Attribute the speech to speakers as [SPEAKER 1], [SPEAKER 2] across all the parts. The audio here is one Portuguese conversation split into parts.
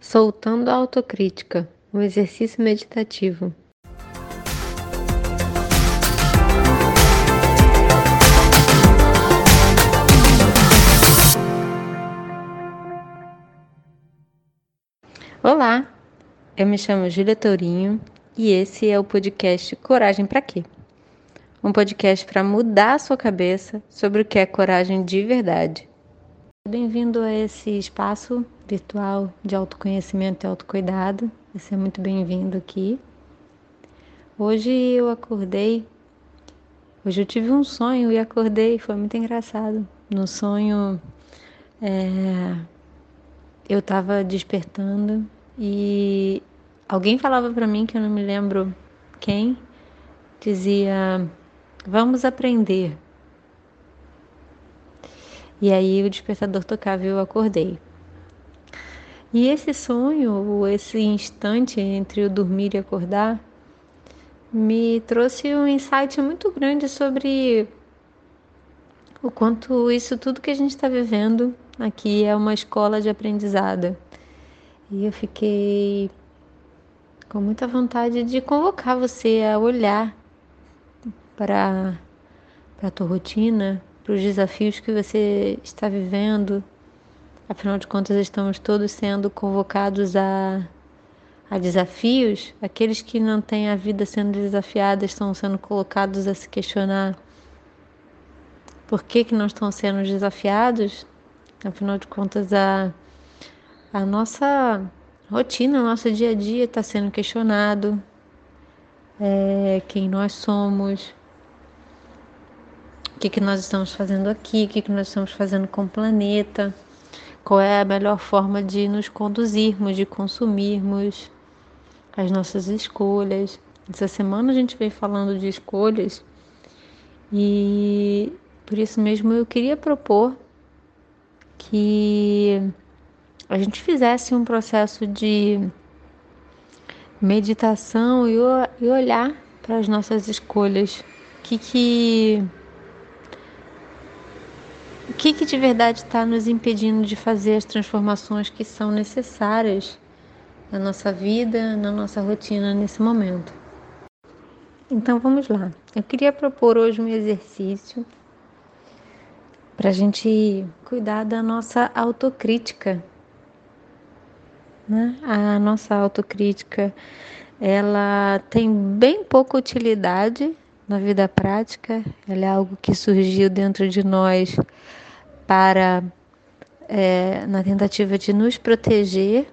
[SPEAKER 1] Soltando a autocrítica, um exercício meditativo. Olá, eu me chamo Júlia Tourinho e esse é o podcast Coragem para quê? Um podcast para mudar a sua cabeça sobre o que é coragem de verdade. Bem-vindo a esse espaço virtual de autoconhecimento e autocuidado. Você é muito bem-vindo aqui. Hoje eu acordei. Hoje eu tive um sonho e acordei, foi muito engraçado. No sonho, é, eu estava despertando e alguém falava para mim que eu não me lembro quem dizia: "Vamos aprender". E aí o despertador tocava e eu acordei. E esse sonho, esse instante entre o dormir e acordar, me trouxe um insight muito grande sobre o quanto isso tudo que a gente está vivendo aqui é uma escola de aprendizado. E eu fiquei com muita vontade de convocar você a olhar para a tua rotina, para os desafios que você está vivendo. Afinal de contas, estamos todos sendo convocados a, a desafios. Aqueles que não têm a vida sendo desafiada estão sendo colocados a se questionar por que, que não estão sendo desafiados. Afinal de contas, a, a nossa rotina, o nosso dia a dia está sendo questionado. É, quem nós somos, o que, que nós estamos fazendo aqui, o que, que nós estamos fazendo com o planeta, qual é a melhor forma de nos conduzirmos, de consumirmos as nossas escolhas. Essa semana a gente veio falando de escolhas e por isso mesmo eu queria propor que a gente fizesse um processo de meditação e, olhar para as nossas escolhas. O que, que que, que de verdade está nos impedindo de fazer as transformações que são necessárias na nossa vida, na nossa rotina nesse momento? Então vamos lá. Eu queria propor hoje um exercício para a gente cuidar da nossa autocrítica. Né? A nossa autocrítica ela tem bem pouca utilidade na vida prática, ela é algo que surgiu dentro de nós para, é, na tentativa de nos proteger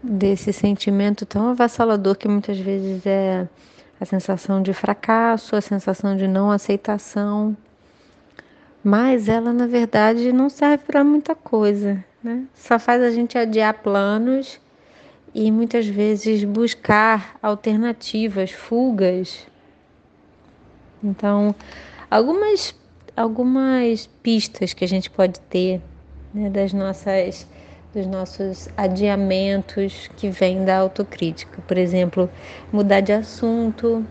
[SPEAKER 1] desse sentimento tão avassalador que muitas vezes é a sensação de fracasso, a sensação de não aceitação. Mas ela, na verdade, não serve para muita coisa, né? Só faz a gente adiar planos e muitas vezes buscar alternativas, fugas. Então, algumas algumas pistas que a gente pode ter né, das nossas dos nossos adiamentos que vêm da autocrítica. Por exemplo, mudar de assunto,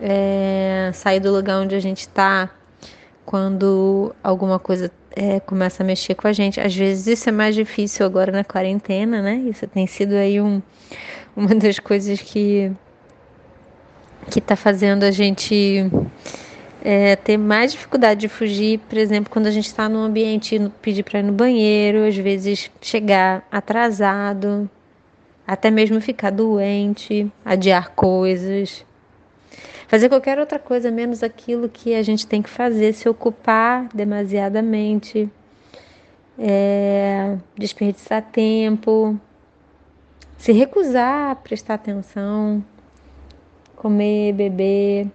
[SPEAKER 1] é, sair do lugar onde a gente está quando alguma coisa é, começa a mexer com a gente. Às vezes isso é mais difícil agora na quarentena, né? Isso tem sido aí um, uma das coisas que que está fazendo a gente é, ter mais dificuldade de fugir, por exemplo, quando a gente está num ambiente, pedir para ir no banheiro, às vezes chegar atrasado, até mesmo ficar doente, adiar coisas, fazer qualquer outra coisa menos aquilo que a gente tem que fazer, se ocupar demasiadamente, é, desperdiçar tempo, se recusar a prestar atenção, comer, beber.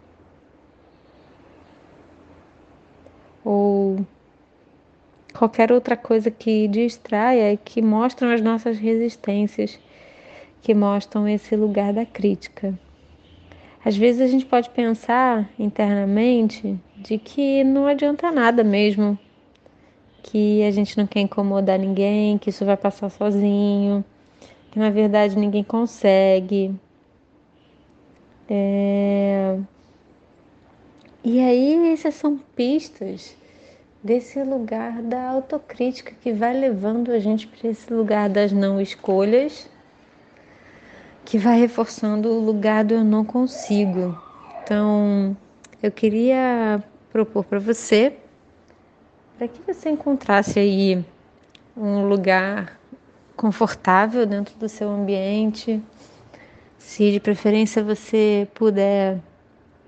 [SPEAKER 1] Ou qualquer outra coisa que distraia e que mostram as nossas resistências, que mostram esse lugar da crítica. Às vezes a gente pode pensar internamente de que não adianta nada mesmo, que a gente não quer incomodar ninguém, que isso vai passar sozinho, que na verdade ninguém consegue. É... E aí essas são pistas desse lugar da autocrítica que vai levando a gente para esse lugar das não escolhas, que vai reforçando o lugar do eu não consigo. Então, eu queria propor para você para que você encontrasse aí um lugar confortável dentro do seu ambiente. Se de preferência você puder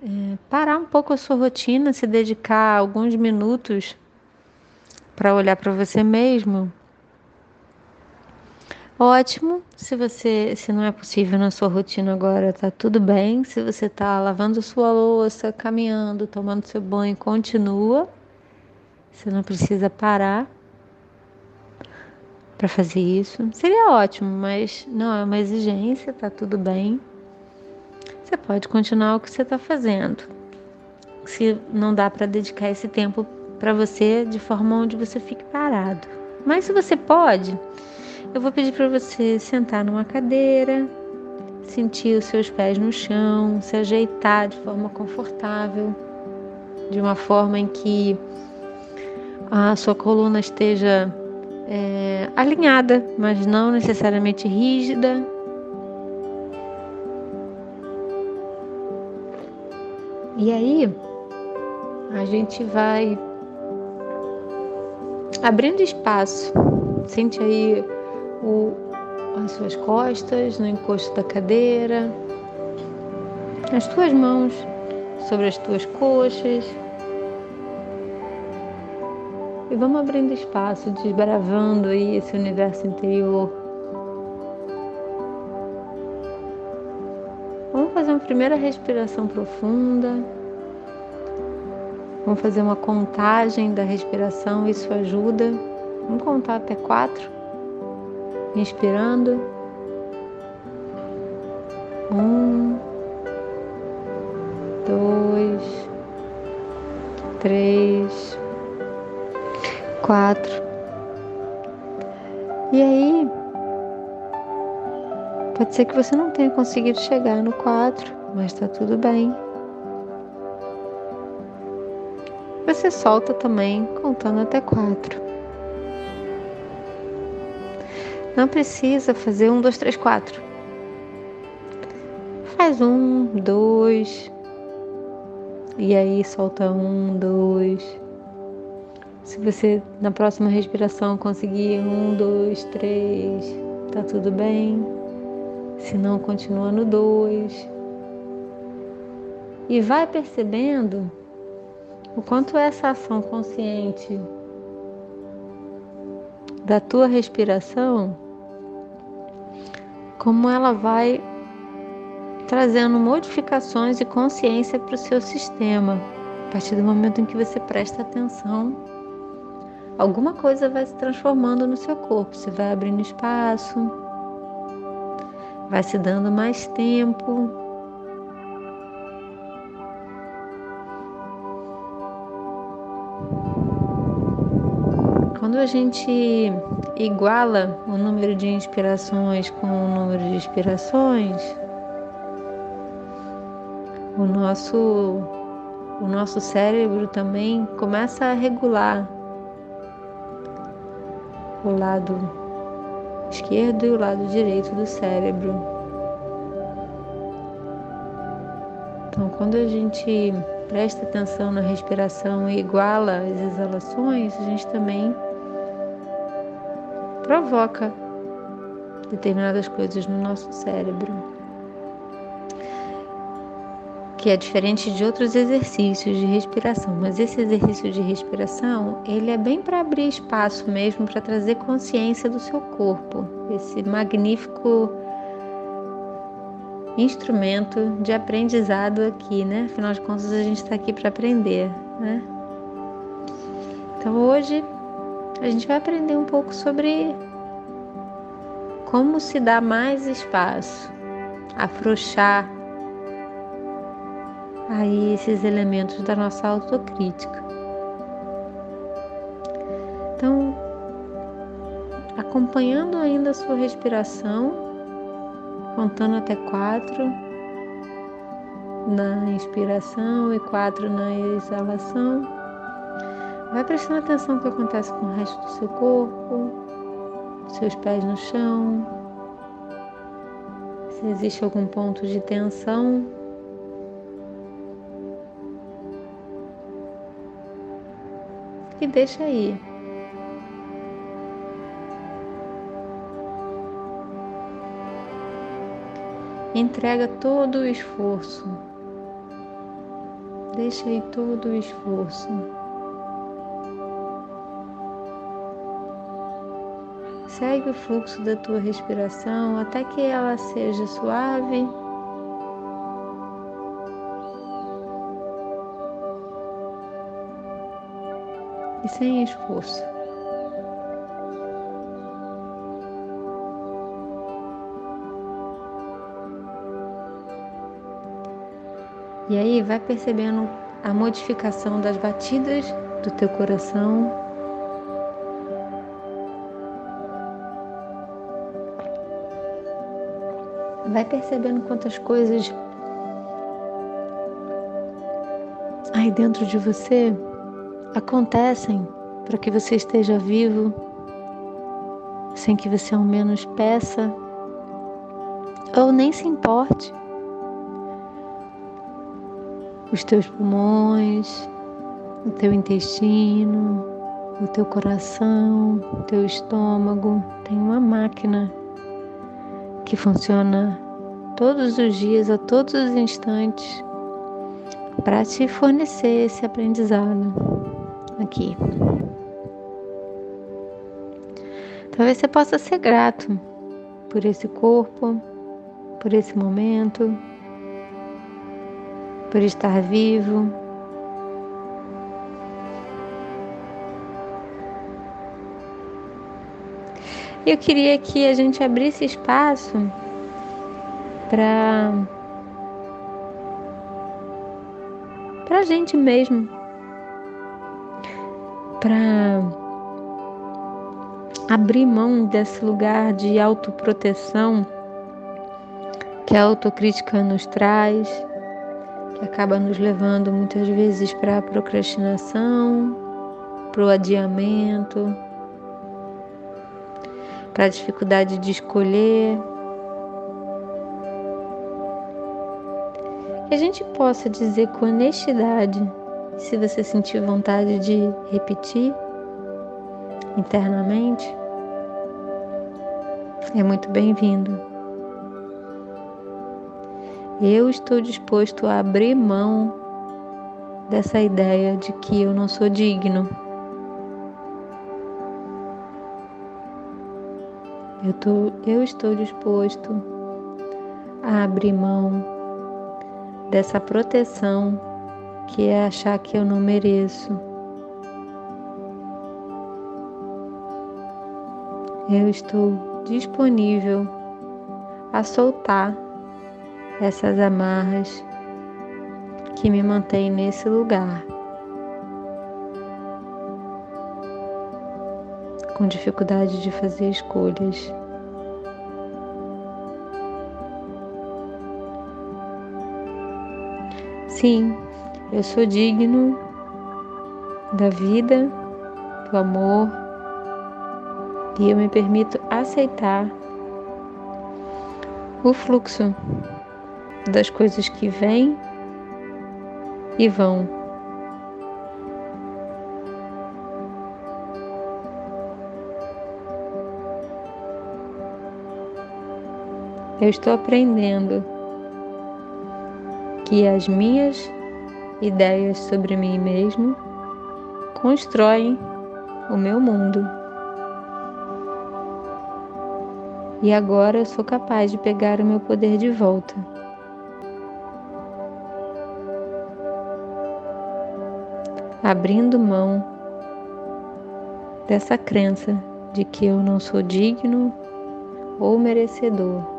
[SPEAKER 1] é, parar um pouco a sua rotina, se dedicar alguns minutos para olhar para você mesmo. Ótimo, se você, se não é possível na sua rotina agora, tá tudo bem. Se você tá lavando sua louça, caminhando, tomando seu banho, continua. Você não precisa parar para fazer isso. Seria ótimo, mas não é uma exigência, tá tudo bem. Você pode continuar o que você está fazendo. Se não dá para dedicar esse tempo para você de forma onde você fique parado. Mas se você pode, eu vou pedir para você sentar numa cadeira, sentir os seus pés no chão, se ajeitar de forma confortável, de uma forma em que a sua coluna esteja é, alinhada, mas não necessariamente rígida. E aí, a gente vai abrindo espaço. Sente aí o, as suas costas no encosto da cadeira, as tuas mãos sobre as tuas coxas, e vamos abrindo espaço, desbravando aí esse universo interior. Primeira respiração profunda. Vamos fazer uma contagem da respiração, isso ajuda. Vamos contar até quatro. Inspirando. Um, dois, três, quatro. E aí, pode ser que você não tenha conseguido chegar no quatro, mas tá tudo bem. Você solta também contando até quatro. Não precisa fazer um, dois, três, quatro. Faz um, dois. E aí solta um, dois. Se você na próxima respiração conseguir um, dois, três, tá tudo bem. Se não, continua no dois. E vai percebendo o quanto essa ação consciente da tua respiração, como ela vai trazendo modificações e consciência para o seu sistema, a partir do momento em que você presta atenção alguma coisa vai se transformando no seu corpo. Você vai abrindo espaço, vai se dando mais tempo. Quando a gente iguala o número de inspirações com o número de expirações, o nosso, o nosso cérebro também começa a regular o lado esquerdo e o lado direito do cérebro. Então, quando a gente presta atenção na respiração e iguala as exalações, a gente também provoca determinadas coisas no nosso cérebro que é diferente de outros exercícios de respiração, mas esse exercício de respiração, ele é bem para abrir espaço mesmo, para trazer consciência do seu corpo, esse magnífico instrumento de aprendizado aqui, né? Afinal de contas, a gente está aqui para aprender, né? Então hoje a gente vai aprender um pouco sobre como se dá mais espaço, afrouxar aí esses elementos da nossa autocrítica. Então, acompanhando ainda a sua respiração, contando até quatro na inspiração e quatro na exalação, Vai prestando atenção no que acontece com o resto do seu corpo, seus pés no chão, se existe algum ponto de tensão. E deixa aí. Entrega todo o esforço. Deixa aí todo o esforço. Segue o fluxo da tua respiração até que ela seja suave. E sem esforço. E aí vai percebendo a modificação das batidas do teu coração. Vai percebendo quantas coisas aí dentro de você acontecem para que você esteja vivo, sem que você ao menos peça ou nem se importe os teus pulmões, o teu intestino, o teu coração, o teu estômago. Tem uma máquina que funciona todos os dias, a todos os instantes, para te fornecer esse aprendizado aqui. Talvez você possa ser grato por esse corpo, por esse momento, por estar vivo. Eu queria que a gente abrisse espaço para para a gente mesmo, para abrir mão desse lugar de autoproteção que a autocrítica nos traz que acaba nos levando muitas vezes para a procrastinação, para o adiamento, para a dificuldade de escolher. Que a gente possa dizer com honestidade, se você sentir vontade de repetir internamente, é muito bem-vindo. Eu estou disposto a abrir mão dessa ideia de que eu não sou digno. Eu, tô, eu estou disposto a abrir mão dessa proteção que é achar que eu não mereço. Eu estou disponível a soltar essas amarras que me mantêm nesse lugar. Com dificuldade de fazer escolhas. Sim, eu sou digno da vida, do amor, e eu me permito aceitar o fluxo das coisas que vêm e vão. Eu estou aprendendo que as minhas ideias sobre mim mesmo constroem o meu mundo. E agora eu sou capaz de pegar o meu poder de volta. abrindo mão dessa crença de que eu não sou digno ou merecedor.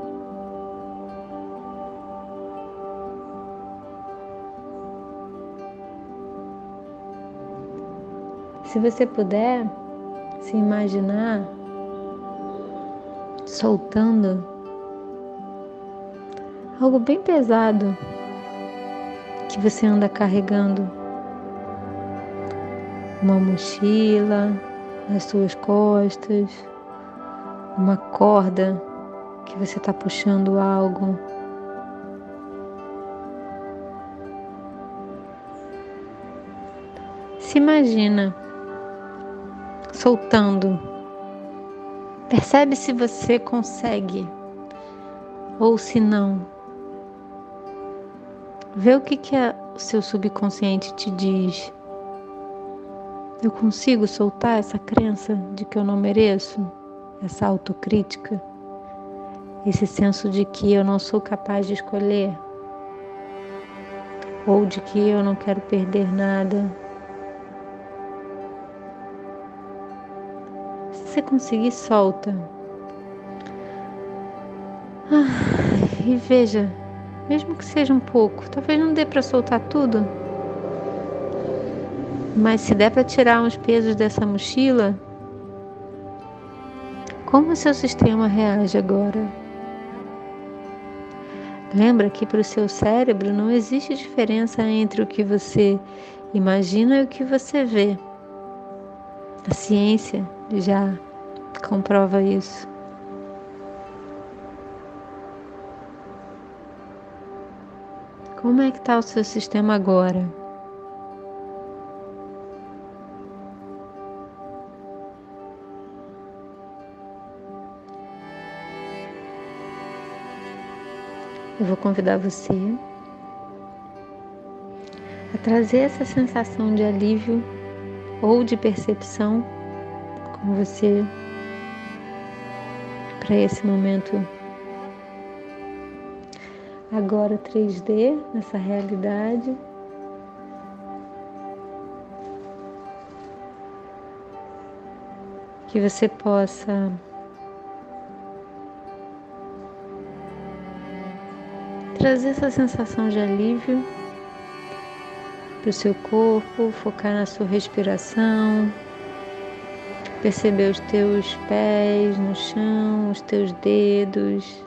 [SPEAKER 1] Se você puder se imaginar soltando algo bem pesado que você anda carregando uma mochila nas suas costas, uma corda que você está puxando algo. Se imagina soltando. Percebe se você consegue ou se não. Vê o que, que o seu subconsciente te diz. Eu consigo soltar essa crença de que eu não mereço, essa autocrítica, esse senso de que eu não sou capaz de escolher, ou de que eu não quero perder nada. Você conseguir, solta. Ah, e veja, mesmo que seja um pouco, talvez não dê para soltar tudo mas se der para tirar uns pesos dessa mochila, como o seu sistema reage agora? Lembra que para o seu cérebro não existe diferença entre o que você imagina e o que você vê. A ciência já comprova isso. Como é que está o seu sistema agora? eu vou convidar você a trazer essa sensação de alívio ou de percepção com você para esse momento agora 3D nessa realidade. Que você possa trazer essa sensação de alívio para o seu corpo, focar na sua respiração, perceber os teus pés no chão, os teus dedos.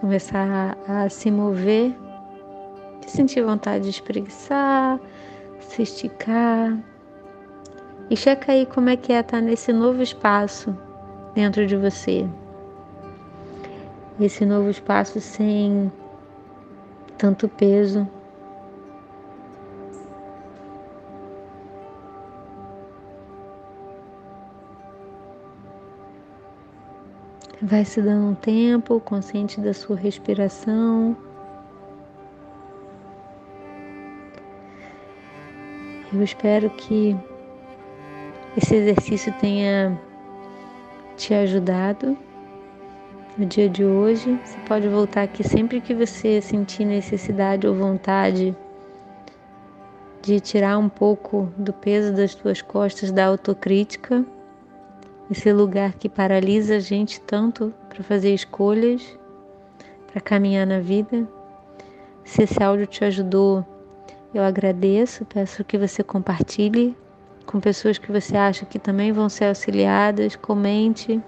[SPEAKER 1] Começar a, se mover, sentir vontade de espreguiçar, se esticar. E checa aí como é que é estar nesse novo espaço dentro de você. Esse novo espaço sem tanto peso. Vai se dando um tempo, consciente da sua respiração. Eu espero que esse exercício tenha te ajudado no dia de hoje. Você pode voltar aqui sempre que você sentir necessidade ou vontade de tirar um pouco do peso das tuas costas da autocrítica, esse lugar que paralisa a gente tanto para fazer escolhas, para caminhar na vida. Se esse áudio te ajudou, eu agradeço, peço que você compartilhe com pessoas que você acha que também vão ser auxiliadas, comente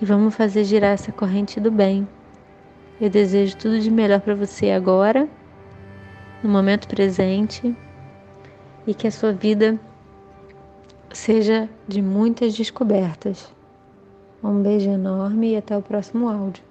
[SPEAKER 1] e vamos fazer girar essa corrente do bem. Eu desejo tudo de melhor para você agora, no momento presente, e que a sua vida seja de muitas descobertas. Um beijo enorme e até o próximo áudio.